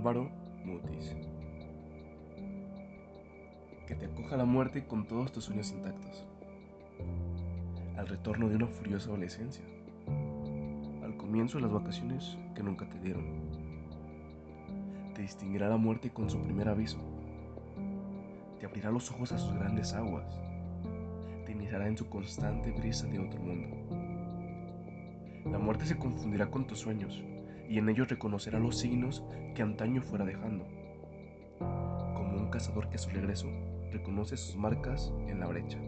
Álvaro Mutis. Que te acoja la muerte con todos tus sueños intactos. Al retorno de una furiosa adolescencia. Al comienzo de las vacaciones que nunca te dieron. Te distinguirá la muerte con su primer aviso. Te abrirá los ojos a sus grandes aguas. Te iniciará en su constante brisa de otro mundo. La muerte se confundirá con tus sueños y en ellos reconocerá los signos que antaño fuera dejando. Como un cazador que a su regreso reconoce sus marcas en la brecha.